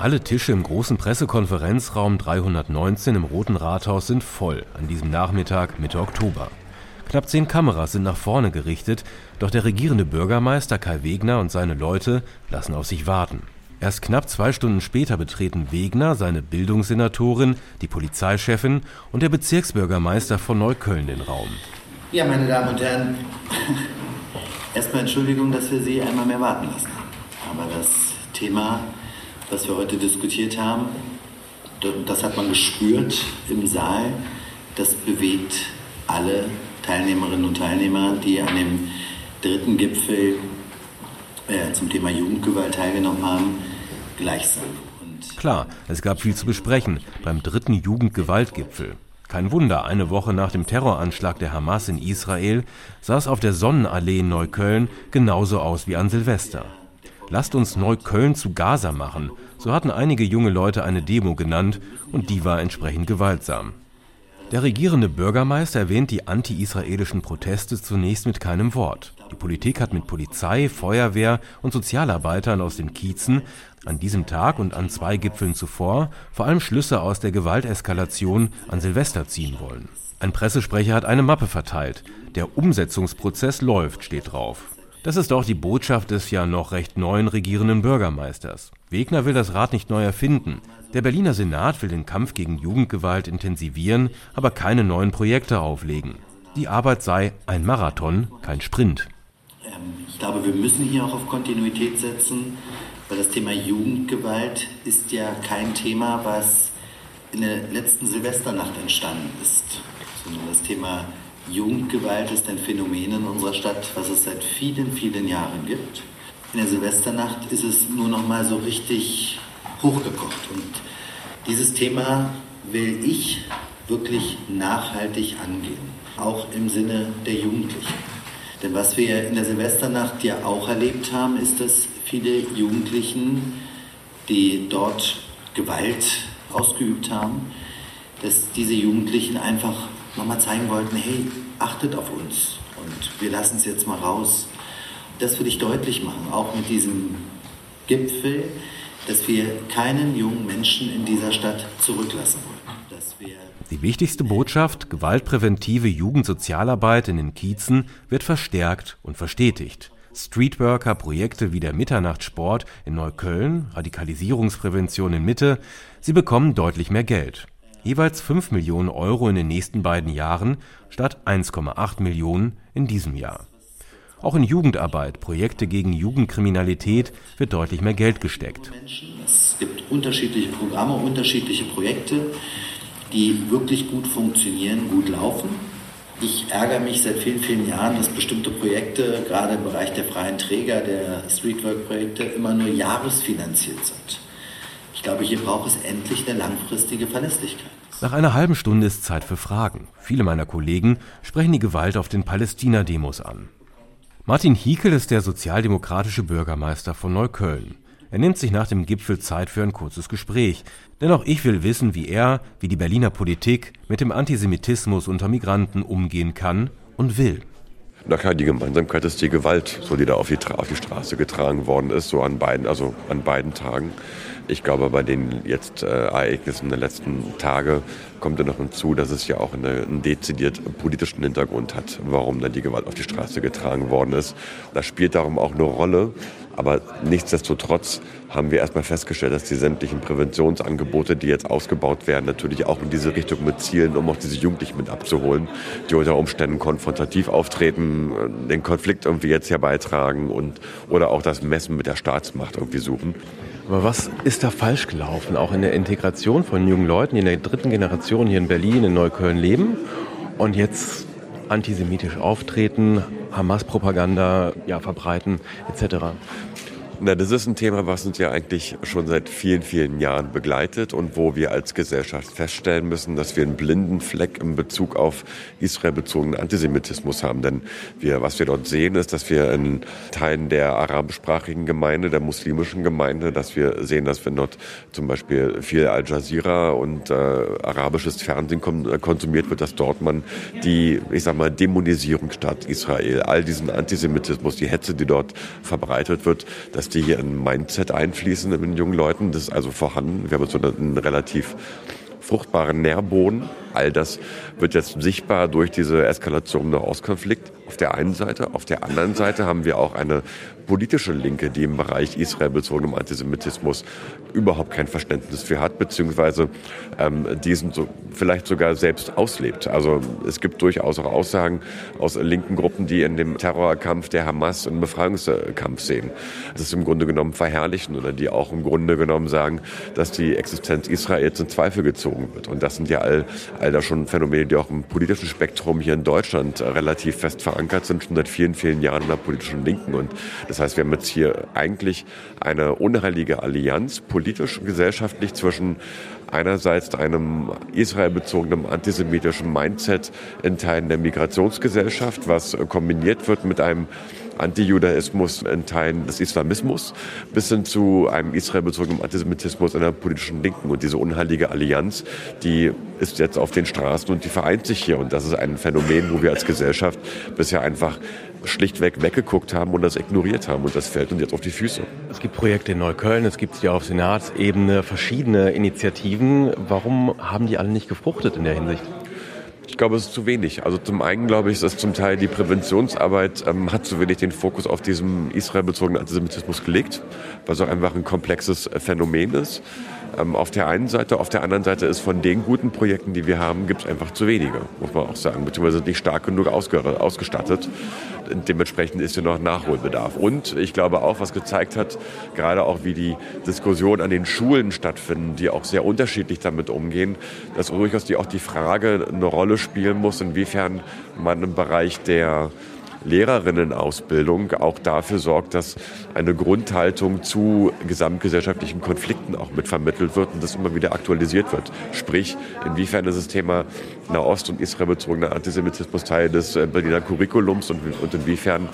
Alle Tische im großen Pressekonferenzraum 319 im Roten Rathaus sind voll an diesem Nachmittag Mitte Oktober. Knapp zehn Kameras sind nach vorne gerichtet, doch der regierende Bürgermeister Kai Wegner und seine Leute lassen auf sich warten. Erst knapp zwei Stunden später betreten Wegner, seine Bildungssenatorin, die Polizeichefin und der Bezirksbürgermeister von Neukölln den Raum. Ja, meine Damen und Herren, erstmal Entschuldigung, dass wir Sie einmal mehr warten lassen. Aber das Thema was wir heute diskutiert haben, das hat man gespürt im Saal, das bewegt alle Teilnehmerinnen und Teilnehmer, die an dem dritten Gipfel äh, zum Thema Jugendgewalt teilgenommen haben, gleichsam. Und Klar, es gab viel zu besprechen beim dritten Jugendgewaltgipfel. Kein Wunder, eine Woche nach dem Terroranschlag der Hamas in Israel sah es auf der Sonnenallee in Neukölln genauso aus wie an Silvester. Lasst uns Neukölln zu Gaza machen. So hatten einige junge Leute eine Demo genannt und die war entsprechend gewaltsam. Der regierende Bürgermeister erwähnt die anti-israelischen Proteste zunächst mit keinem Wort. Die Politik hat mit Polizei, Feuerwehr und Sozialarbeitern aus den Kiezen an diesem Tag und an zwei Gipfeln zuvor vor allem Schlüsse aus der Gewalteskalation an Silvester ziehen wollen. Ein Pressesprecher hat eine Mappe verteilt. Der Umsetzungsprozess läuft, steht drauf. Das ist auch die Botschaft des ja noch recht neuen regierenden Bürgermeisters. Wegner will das Rad nicht neu erfinden. Der Berliner Senat will den Kampf gegen Jugendgewalt intensivieren, aber keine neuen Projekte auflegen. Die Arbeit sei ein Marathon, kein Sprint. Ähm, ich glaube, wir müssen hier auch auf Kontinuität setzen, weil das Thema Jugendgewalt ist ja kein Thema, was in der letzten Silvesternacht entstanden ist, sondern das Thema Jugendgewalt ist ein Phänomen in unserer Stadt, was es seit vielen, vielen Jahren gibt. In der Silvesternacht ist es nur noch mal so richtig hochgekocht. Und dieses Thema will ich wirklich nachhaltig angehen, auch im Sinne der Jugendlichen. Denn was wir in der Silvesternacht ja auch erlebt haben, ist, dass viele Jugendlichen, die dort Gewalt ausgeübt haben, dass diese Jugendlichen einfach nochmal zeigen wollten, hey, achtet auf uns und wir lassen es jetzt mal raus. Das will ich deutlich machen, auch mit diesem Gipfel, dass wir keinen jungen Menschen in dieser Stadt zurücklassen wollen. Die wichtigste Botschaft, gewaltpräventive Jugendsozialarbeit in den Kiezen, wird verstärkt und verstetigt. Streetworker, Projekte wie der Mitternachtssport in Neukölln, Radikalisierungsprävention in Mitte, sie bekommen deutlich mehr Geld jeweils 5 Millionen Euro in den nächsten beiden Jahren statt 1,8 Millionen in diesem Jahr. Auch in Jugendarbeit, Projekte gegen Jugendkriminalität wird deutlich mehr Geld gesteckt. Es gibt unterschiedliche Programme, unterschiedliche Projekte, die wirklich gut funktionieren, gut laufen. Ich ärgere mich seit vielen, vielen Jahren, dass bestimmte Projekte, gerade im Bereich der freien Träger, der Streetwork-Projekte, immer nur jahresfinanziert sind. Ich glaube, hier braucht es endlich eine langfristige Verlässlichkeit. Nach einer halben Stunde ist Zeit für Fragen. Viele meiner Kollegen sprechen die Gewalt auf den Palästina-Demos an. Martin Hiekel ist der sozialdemokratische Bürgermeister von Neukölln. Er nimmt sich nach dem Gipfel Zeit für ein kurzes Gespräch. Denn auch ich will wissen, wie er, wie die Berliner Politik mit dem Antisemitismus unter Migranten umgehen kann und will. Na klar, die Gemeinsamkeit ist die Gewalt, so die da auf die, auf die Straße getragen worden ist, so an beiden, also an beiden Tagen. Ich glaube, bei den jetzt äh, Ereignissen der letzten Tage kommt ja noch hinzu, dass es ja auch eine, einen dezidiert politischen Hintergrund hat, warum dann die Gewalt auf die Straße getragen worden ist. Das spielt darum auch eine Rolle. Aber nichtsdestotrotz haben wir erstmal festgestellt, dass die sämtlichen Präventionsangebote, die jetzt ausgebaut werden, natürlich auch in diese Richtung mit zielen, um auch diese Jugendlichen mit abzuholen, die unter Umständen konfrontativ auftreten, den Konflikt irgendwie jetzt herbeitragen und oder auch das Messen mit der Staatsmacht irgendwie suchen. Aber was ist da falsch gelaufen, auch in der Integration von jungen Leuten, die in der dritten Generation hier in Berlin, in Neukölln leben und jetzt antisemitisch auftreten, Hamas-Propaganda ja, verbreiten etc.? Na, das ist ein Thema, was uns ja eigentlich schon seit vielen, vielen Jahren begleitet und wo wir als Gesellschaft feststellen müssen, dass wir einen blinden Fleck in Bezug auf israelbezogenen Antisemitismus haben. Denn wir, was wir dort sehen, ist, dass wir in Teilen der arabischsprachigen Gemeinde, der muslimischen Gemeinde, dass wir sehen, dass wenn dort zum Beispiel viel Al Jazeera und äh, arabisches Fernsehen konsumiert wird, dass dort man die, ich sag mal, Dämonisierung statt Israel, all diesen Antisemitismus, die Hetze, die dort verbreitet wird, dass Antisemitismus, die hier in Mindset einfließen in den jungen Leuten. Das ist also vorhanden. Wir haben so einen relativ fruchtbaren Nährboden. All das wird jetzt sichtbar durch diese Eskalation im Nahostkonflikt auf der einen Seite. Auf der anderen Seite haben wir auch eine politische Linke, die im Bereich Israel bezogenem Antisemitismus überhaupt kein Verständnis für hat, beziehungsweise ähm, diesen so, vielleicht sogar selbst auslebt. Also es gibt durchaus auch Aussagen aus linken Gruppen, die in dem Terrorkampf der Hamas einen Befreiungskampf sehen. Das ist im Grunde genommen verherrlichen oder die auch im Grunde genommen sagen, dass die Existenz Israels in Zweifel gezogen wird. Und das sind ja all, all da schon Phänomene, die auch im politischen Spektrum hier in Deutschland relativ fest verankert sind, schon seit vielen, vielen Jahren in der politischen Linken. Und das das heißt, wir haben jetzt hier eigentlich eine unheilige Allianz, politisch und gesellschaftlich, zwischen einerseits einem israelbezogenen antisemitischen Mindset in Teilen der Migrationsgesellschaft, was kombiniert wird mit einem Antijudaismus in Teilen des Islamismus bis hin zu einem israelbezogenen Antisemitismus in der politischen Linken. Und diese unheilige Allianz, die ist jetzt auf den Straßen und die vereint sich hier. Und das ist ein Phänomen, wo wir als Gesellschaft bisher einfach schlichtweg weggeguckt haben und das ignoriert haben. Und das fällt uns jetzt auf die Füße. Es gibt Projekte in Neukölln, es gibt hier auf Senatsebene verschiedene Initiativen. Warum haben die alle nicht gefruchtet in der Hinsicht? Ich glaube, es ist zu wenig. Also zum einen glaube ich, dass zum Teil die Präventionsarbeit ähm, hat zu wenig den Fokus auf diesem israelbezogenen Antisemitismus gelegt, weil es auch einfach ein komplexes Phänomen ist ähm, auf der einen Seite. Auf der anderen Seite ist von den guten Projekten, die wir haben, gibt es einfach zu wenige, muss man auch sagen, beziehungsweise nicht stark genug ausgestattet. Dementsprechend ist hier noch Nachholbedarf. Und ich glaube auch, was gezeigt hat, gerade auch wie die Diskussionen an den Schulen stattfinden, die auch sehr unterschiedlich damit umgehen, dass durchaus die, auch die Frage eine Rolle spielen muss, inwiefern man im Bereich der Lehrerinnenausbildung auch dafür sorgt, dass eine Grundhaltung zu gesamtgesellschaftlichen Konflikten auch mit vermittelt wird und das immer wieder aktualisiert wird. Sprich, inwiefern ist das Thema Nahost- und israelbezogener Antisemitismus Teil des äh, Berliner Curriculums und, und inwiefern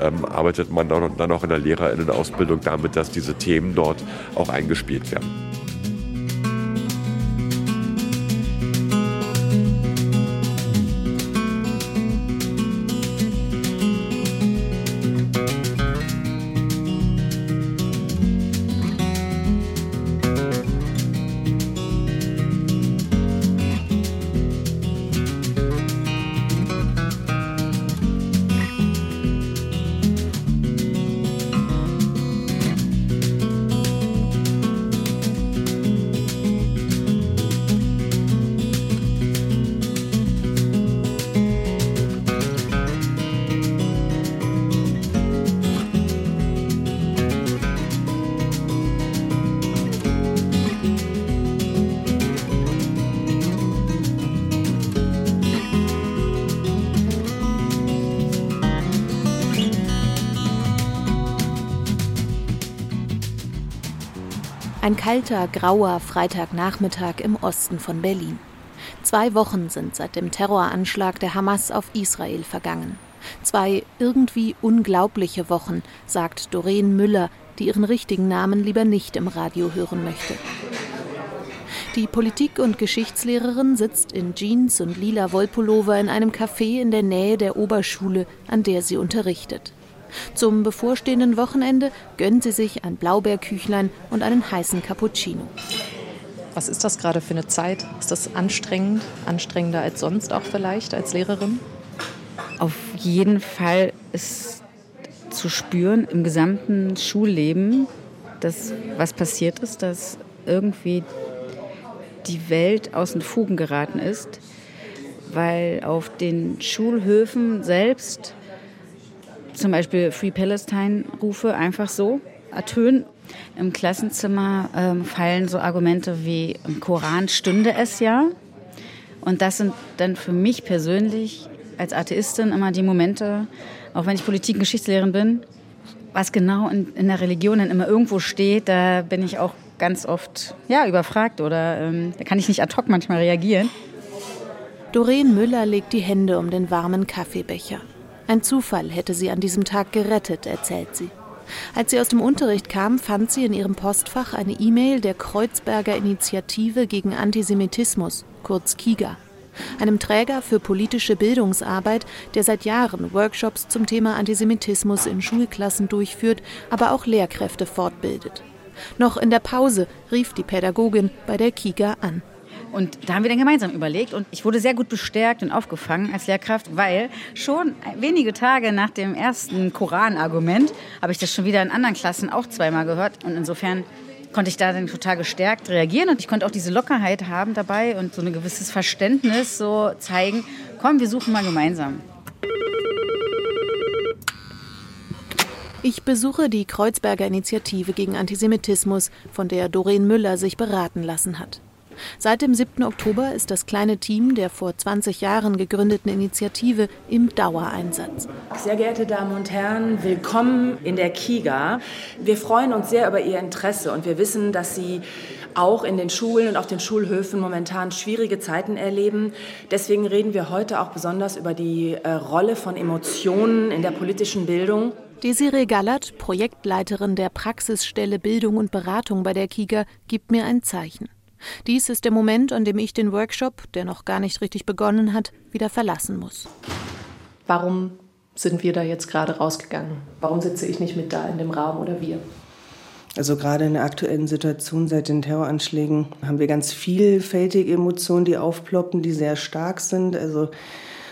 ähm, arbeitet man dann auch in der Lehrerinnenausbildung damit, dass diese Themen dort auch eingespielt werden. Ein kalter, grauer Freitagnachmittag im Osten von Berlin. Zwei Wochen sind seit dem Terroranschlag der Hamas auf Israel vergangen. Zwei irgendwie unglaubliche Wochen, sagt Doreen Müller, die ihren richtigen Namen lieber nicht im Radio hören möchte. Die Politik- und Geschichtslehrerin sitzt in Jeans und lila Wollpullover in einem Café in der Nähe der Oberschule, an der sie unterrichtet. Zum bevorstehenden Wochenende gönnt sie sich ein Blaubeerküchlein und einen heißen Cappuccino. Was ist das gerade für eine Zeit? Ist das anstrengend? Anstrengender als sonst auch vielleicht als Lehrerin? Auf jeden Fall ist zu spüren im gesamten Schulleben, dass was passiert ist, dass irgendwie die Welt aus den Fugen geraten ist, weil auf den Schulhöfen selbst zum Beispiel Free Palestine-Rufe einfach so ertönen. Im Klassenzimmer ähm, fallen so Argumente wie im Koran stünde es ja. Und das sind dann für mich persönlich als Atheistin immer die Momente, auch wenn ich Politik- und Geschichtslehrerin bin, was genau in, in, der Religion dann immer irgendwo steht, da bin ich auch ganz oft ja, überfragt oder ähm, da kann ich nicht ad hoc manchmal reagieren. Doreen Müller legt die Hände um den warmen Kaffeebecher. Ein Zufall hätte sie an diesem Tag gerettet, erzählt sie. Als sie aus dem Unterricht kam, fand sie in ihrem Postfach eine E-Mail der Kreuzberger Initiative gegen Antisemitismus, kurz KIGA. einem Träger für politische Bildungsarbeit, der seit Jahren Workshops zum Thema Antisemitismus in Schulklassen durchführt, aber auch Lehrkräfte fortbildet. Noch in der Pause rief die Pädagogin bei der Kika an. Und da haben wir dann gemeinsam überlegt und ich wurde sehr gut bestärkt und aufgefangen als Lehrkraft, weil schon wenige Tage nach dem ersten Koran-Argument habe ich das schon wieder in anderen Klassen auch zweimal gehört und insofern konnte ich da dann total gestärkt reagieren und ich konnte auch diese Lockerheit haben dabei und so ein gewisses Verständnis so zeigen, komm, wir suchen mal gemeinsam. Ich besuche die Kreuzberger Initiative gegen Antisemitismus, von der Doreen Müller sich beraten lassen hat. Seit dem 7. Oktober ist das kleine Team der vor 20 Jahren gegründeten Initiative im Dauereinsatz. Sehr geehrte Damen und Herren, willkommen in der KIGA. Wir freuen uns sehr über Ihr Interesse und wir wissen, dass Sie auch in den Schulen und auf den Schulhöfen momentan schwierige Zeiten erleben. Deswegen reden wir heute auch besonders über die äh, Rolle von Emotionen in der politischen Bildung. Desiree Gallert, Projektleiterin der Praxisstelle Bildung und Beratung bei der KIGA, gibt mir ein Zeichen. Dies ist der Moment, an dem ich den Workshop, der noch gar nicht richtig begonnen hat, wieder verlassen muss. Warum sind wir da jetzt gerade rausgegangen? Warum sitze ich nicht mit da in dem Raum oder wir? Also gerade in der aktuellen Situation seit den Terroranschlägen haben wir ganz vielfältige Emotionen, die aufploppen, die sehr stark sind. Also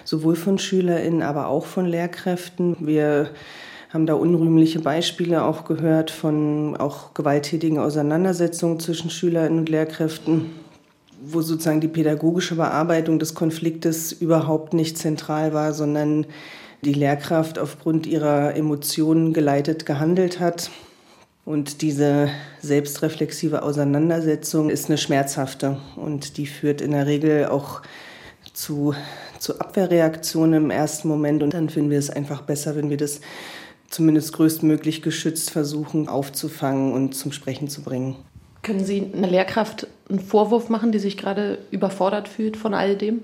sowohl von SchülerInnen, aber auch von Lehrkräften. Wir haben da unrühmliche Beispiele auch gehört von auch gewalttätigen Auseinandersetzungen zwischen Schülerinnen und Lehrkräften, wo sozusagen die pädagogische Bearbeitung des Konfliktes überhaupt nicht zentral war, sondern die Lehrkraft aufgrund ihrer Emotionen geleitet gehandelt hat. Und diese selbstreflexive Auseinandersetzung ist eine schmerzhafte und die führt in der Regel auch zu, zu Abwehrreaktionen im ersten Moment. Und dann finden wir es einfach besser, wenn wir das zumindest größtmöglich geschützt versuchen aufzufangen und zum Sprechen zu bringen. Können Sie einer Lehrkraft einen Vorwurf machen, die sich gerade überfordert fühlt von all dem?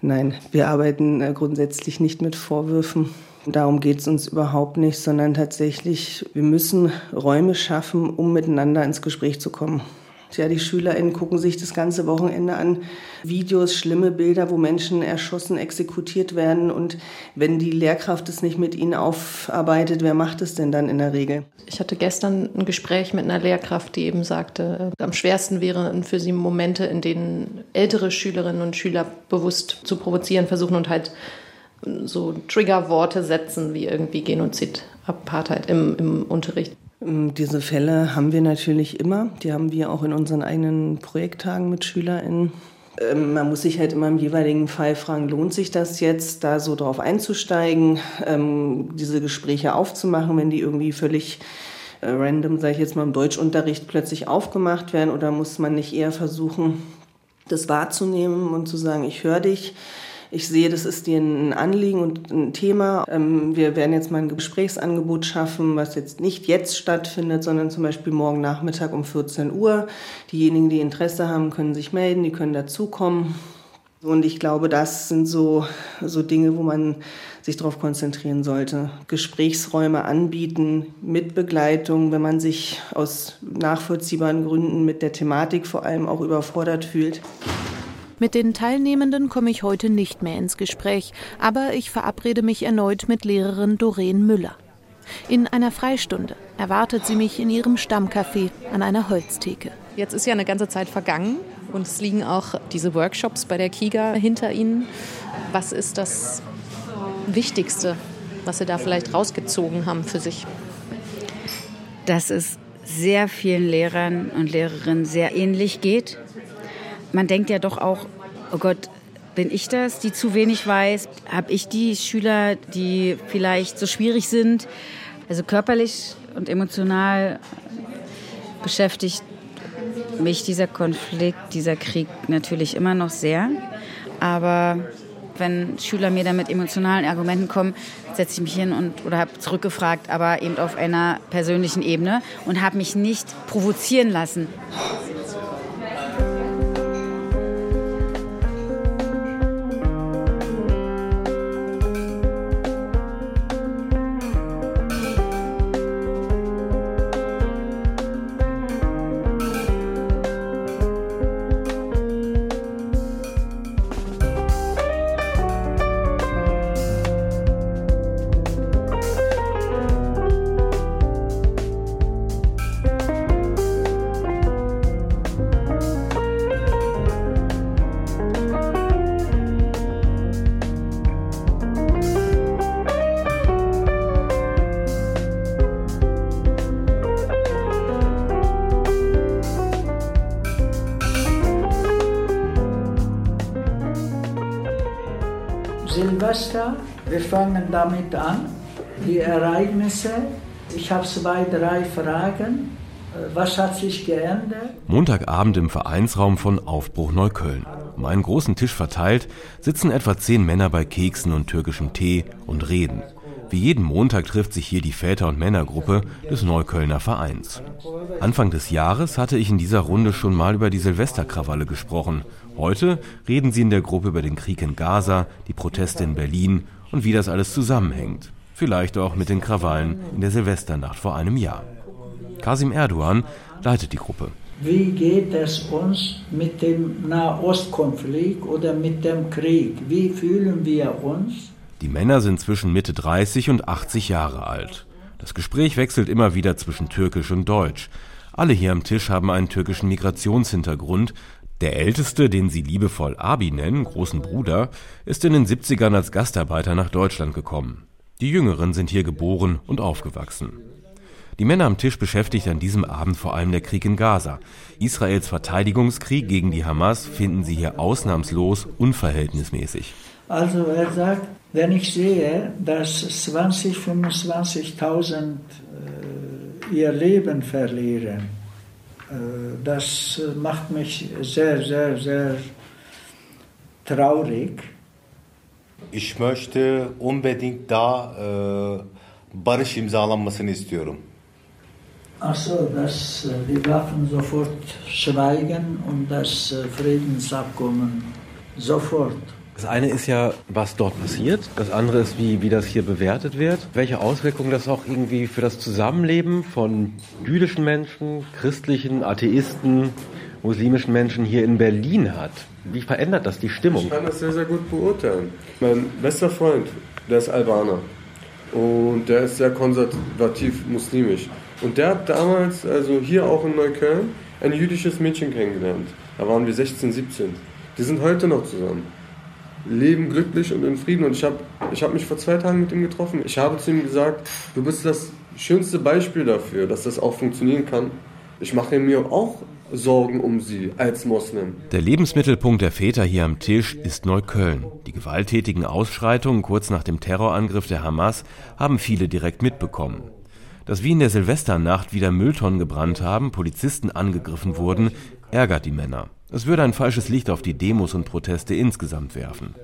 Nein, wir arbeiten äh, grundsätzlich nicht mit Vorwürfen. Darum geht es uns überhaupt nicht, sondern tatsächlich, wir müssen Räume schaffen, um miteinander ins Gespräch zu kommen. Ja, die SchülerInnen gucken sich das ganze Wochenende an. Videos, schlimme Bilder, wo Menschen erschossen, exekutiert werden. Und wenn die Lehrkraft es nicht mit ihnen aufarbeitet, wer macht es denn dann in der Regel? Ich hatte gestern ein Gespräch mit einer Lehrkraft, die eben sagte, am schwersten wären für sie Momente, in denen ältere Schülerinnen und Schüler bewusst zu provozieren versuchen und halt so Triggerworte setzen wie irgendwie Genozid, Apartheid im, im Unterricht. Ähm, diese Fälle haben wir natürlich immer. Die haben wir auch in unseren eigenen Projekttagen mit SchülerInnen. Ähm, man muss sich halt immer im jeweiligen Fall fragen, lohnt sich das jetzt, da so drauf einzusteigen, ähm, diese Gespräche aufzumachen, wenn die irgendwie völlig äh, random, sage ich jetzt mal, im Deutschunterricht plötzlich aufgemacht werden? Oder muss man nicht eher versuchen, das wahrzunehmen und zu sagen, ich höre dich, ich sehe, das ist dir ein Anliegen und ein Thema. Ähm, wir werden jetzt mal ein Gesprächsangebot schaffen, was jetzt nicht jetzt stattfindet, sondern zum Beispiel morgen Nachmittag um 14 Uhr. Diejenigen, die Interesse haben, können sich melden, die können dazukommen. Und ich glaube, das sind so, so Dinge, wo man sich darauf konzentrieren sollte. Gesprächsräume anbieten mit Begleitung, wenn man sich aus nachvollziehbaren Gründen mit der Thematik vor allem auch überfordert fühlt. Mit den Teilnehmenden komme ich heute nicht mehr ins Gespräch, aber ich verabrede mich erneut mit Lehrerin Doreen Müller. In einer Freistunde erwartet sie mich in ihrem Stammcafé an einer Holztheke. Jetzt ist ja eine ganze Zeit vergangen und es liegen auch diese Workshops bei der KIGA hinter Ihnen. Was ist das Wichtigste, was Sie da vielleicht rausgezogen haben für sich? Dass es sehr vielen Lehrern und Lehrerinnen sehr ähnlich geht man denkt ja doch auch, oh Gott, bin ich das, die zu wenig weiß? Habe ich die Schüler, die vielleicht so schwierig sind? Also körperlich und emotional beschäftigt mich dieser Konflikt, dieser Krieg natürlich immer noch sehr. Aber wenn Schüler mir dann mit emotionalen Argumenten kommen, setze ich mich hin und oder habe zurückgefragt, aber eben auf einer persönlichen Ebene und habe mich nicht provozieren lassen. Damit an, die Ereignisse. Ich habe zwei, drei Fragen. Was hat sich geändert? Montagabend im Vereinsraum von Aufbruch Neukölln. Um einen großen Tisch verteilt sitzen etwa zehn Männer bei Keksen und türkischem Tee und reden. Wie jeden Montag trifft sich hier die Väter- und Männergruppe des Neuköllner Vereins. Anfang des Jahres hatte ich in dieser Runde schon mal über die Silvesterkrawalle gesprochen. Heute reden sie in der Gruppe über den Krieg in Gaza, die Proteste in Berlin und wie das alles zusammenhängt. Vielleicht auch mit den Krawallen in der Silvesternacht vor einem Jahr. Kasim Erdogan leitet die Gruppe. Wie geht es uns mit dem Nahostkonflikt oder mit dem Krieg? Wie fühlen wir uns? Die Männer sind zwischen Mitte 30 und 80 Jahre alt. Das Gespräch wechselt immer wieder zwischen Türkisch und Deutsch. Alle hier am Tisch haben einen türkischen Migrationshintergrund. Der älteste, den sie liebevoll Abi nennen, großen Bruder, ist in den 70ern als Gastarbeiter nach Deutschland gekommen. Die Jüngeren sind hier geboren und aufgewachsen. Die Männer am Tisch beschäftigt an diesem Abend vor allem der Krieg in Gaza. Israels Verteidigungskrieg gegen die Hamas finden sie hier ausnahmslos unverhältnismäßig. Also er sagt, wenn ich sehe, dass 20, 25.000 äh, ihr Leben verlieren, das macht mich sehr, sehr, sehr traurig. Ich möchte unbedingt da äh, barış imzalanmasını istiyorum. Achso, dass äh, die Waffen sofort schweigen und das äh, Friedensabkommen sofort. Das eine ist ja, was dort passiert. Das andere ist, wie, wie das hier bewertet wird. Welche Auswirkungen das auch irgendwie für das Zusammenleben von jüdischen Menschen, christlichen, Atheisten, muslimischen Menschen hier in Berlin hat. Wie verändert das die Stimmung? Ich kann das sehr, sehr gut beurteilen. Mein bester Freund, der ist Albaner. Und der ist sehr konservativ muslimisch. Und der hat damals, also hier auch in Neukölln, ein jüdisches Mädchen kennengelernt. Da waren wir 16, 17. Die sind heute noch zusammen. Leben glücklich und in Frieden. Und ich habe ich hab mich vor zwei Tagen mit ihm getroffen. Ich habe zu ihm gesagt, du bist das schönste Beispiel dafür, dass das auch funktionieren kann. Ich mache mir auch Sorgen um sie als Moslem. Der Lebensmittelpunkt der Väter hier am Tisch ist Neukölln. Die gewalttätigen Ausschreitungen kurz nach dem Terrorangriff der Hamas haben viele direkt mitbekommen. Dass wie in der Silvesternacht wieder Mülltonnen gebrannt haben, Polizisten angegriffen wurden, ärgert die Männer. Es würde ein falsches Licht auf die Demos und Proteste insgesamt werfen.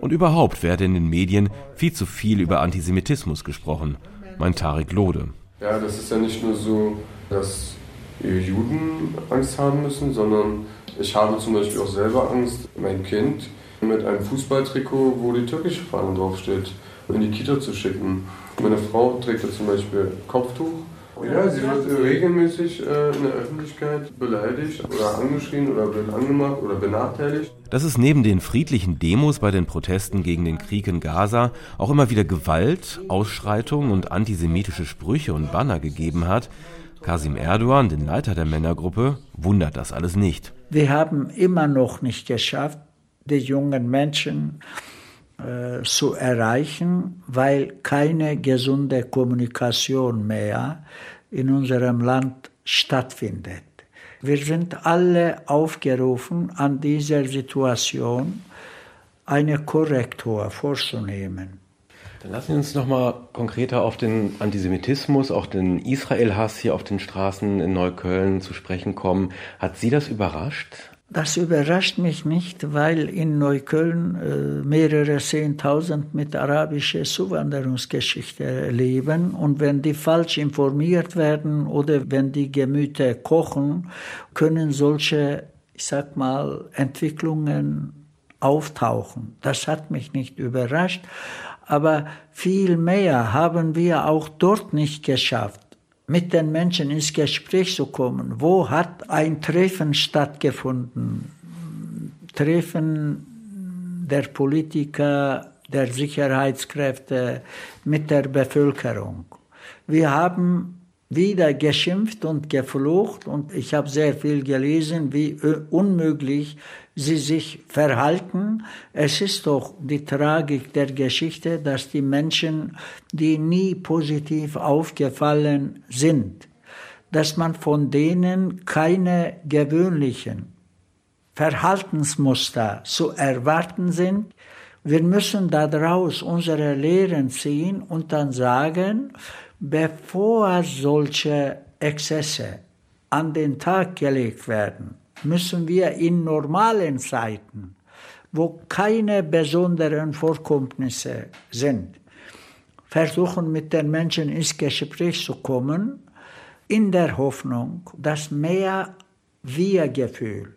Und überhaupt werde in den Medien viel zu viel über Antisemitismus gesprochen, meint Tarek Lode. Ja, das ist ja nicht nur so, dass Juden Angst haben müssen, sondern ich habe zum Beispiel auch selber Angst, mein Kind mit einem Fußballtrikot, wo die türkische Fahne draufsteht, in die Kita zu schicken. Meine Frau trägt ja zum Beispiel Kopftuch. Ja, sie wird regelmäßig äh, in der Öffentlichkeit beleidigt oder angeschrien oder wird angemacht oder benachteiligt. Dass es neben den friedlichen Demos bei den Protesten gegen den Krieg in Gaza auch immer wieder Gewalt, Ausschreitungen und antisemitische Sprüche und Banner gegeben hat, Kasim Erdogan, den Leiter der Männergruppe, wundert das alles nicht. Wir haben immer noch nicht geschafft, die jungen Menschen äh, zu erreichen, weil keine gesunde Kommunikation mehr in unserem Land stattfindet. Wir sind alle aufgerufen, an dieser Situation eine Korrektur vorzunehmen. Dann lassen Sie uns noch mal konkreter auf den Antisemitismus, auch den Israel-Hass hier auf den Straßen in Neukölln zu sprechen kommen. Hat Sie das überrascht? Das überrascht mich nicht, weil in Neukölln äh, mehrere Zehntausend mit arabischer Zuwanderungsgeschichte leben. Und wenn die falsch informiert werden oder wenn die Gemüter kochen, können solche, ich sag mal, Entwicklungen auftauchen. Das hat mich nicht überrascht, aber viel mehr haben wir auch dort nicht geschafft mit den Menschen ins Gespräch zu kommen. Wo hat ein Treffen stattgefunden? Treffen der Politiker, der Sicherheitskräfte mit der Bevölkerung. Wir haben wieder geschimpft und geflucht und ich habe sehr viel gelesen, wie unmöglich sie sich verhalten. Es ist doch die Tragik der Geschichte, dass die Menschen, die nie positiv aufgefallen sind, dass man von denen keine gewöhnlichen Verhaltensmuster zu erwarten sind, Wir müssen daraus unsere Lehren ziehen und dann sagen, bevor solche Exzesse an den Tag gelegt werden, müssen wir in normalen Zeiten, wo keine besonderen Vorkommnisse sind, versuchen mit den Menschen ins Gespräch zu kommen, in der Hoffnung, dass mehr Wir-Gefühl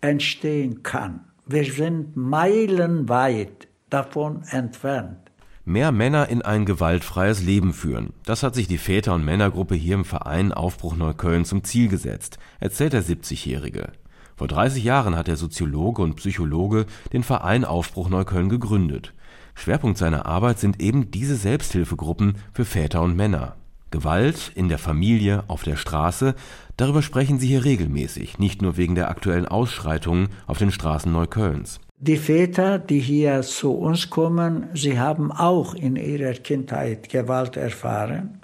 entstehen kann. Wir sind meilenweit davon entfernt. Mehr Männer in ein gewaltfreies Leben führen. Das hat sich die Väter- und Männergruppe hier im Verein Aufbruch Neukölln zum Ziel gesetzt, erzählt der 70-Jährige. Vor 30 Jahren hat der Soziologe und Psychologe den Verein Aufbruch Neukölln gegründet. Schwerpunkt seiner Arbeit sind eben diese Selbsthilfegruppen für Väter und Männer. Gewalt in der Familie, auf der Straße, darüber sprechen sie hier regelmäßig, nicht nur wegen der aktuellen Ausschreitungen auf den Straßen Neuköllns. Die Väter, die hier zu uns kommen, sie haben auch in ihrer Kindheit Gewalt erfahren,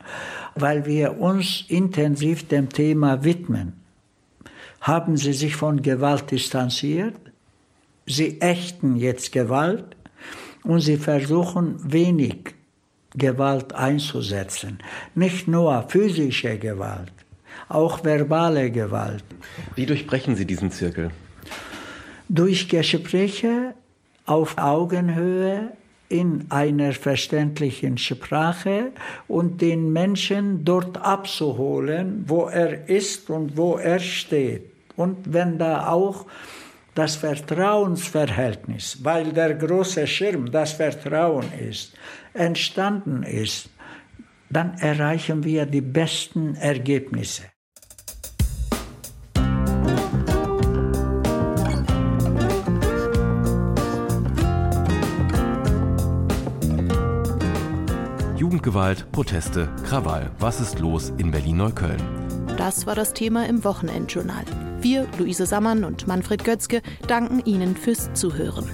weil wir uns intensiv dem Thema widmen. Haben sie sich von Gewalt distanziert? Sie ächten jetzt Gewalt und sie versuchen wenig Gewalt einzusetzen. Nicht nur physische Gewalt, auch verbale Gewalt. Wie durchbrechen Sie diesen Zirkel? Durch Gespräche auf Augenhöhe in einer verständlichen Sprache und den Menschen dort abzuholen, wo er ist und wo er steht. Und wenn da auch das Vertrauensverhältnis, weil der große Schirm das Vertrauen ist, entstanden ist, dann erreichen wir die besten Ergebnisse. Jugendgewalt, Proteste, Krawall. Was ist los in Berlin-Neukölln? Das war das Thema im Wochenendjournal. Wir, Luise Sammann und Manfred Götzke, danken Ihnen fürs Zuhören.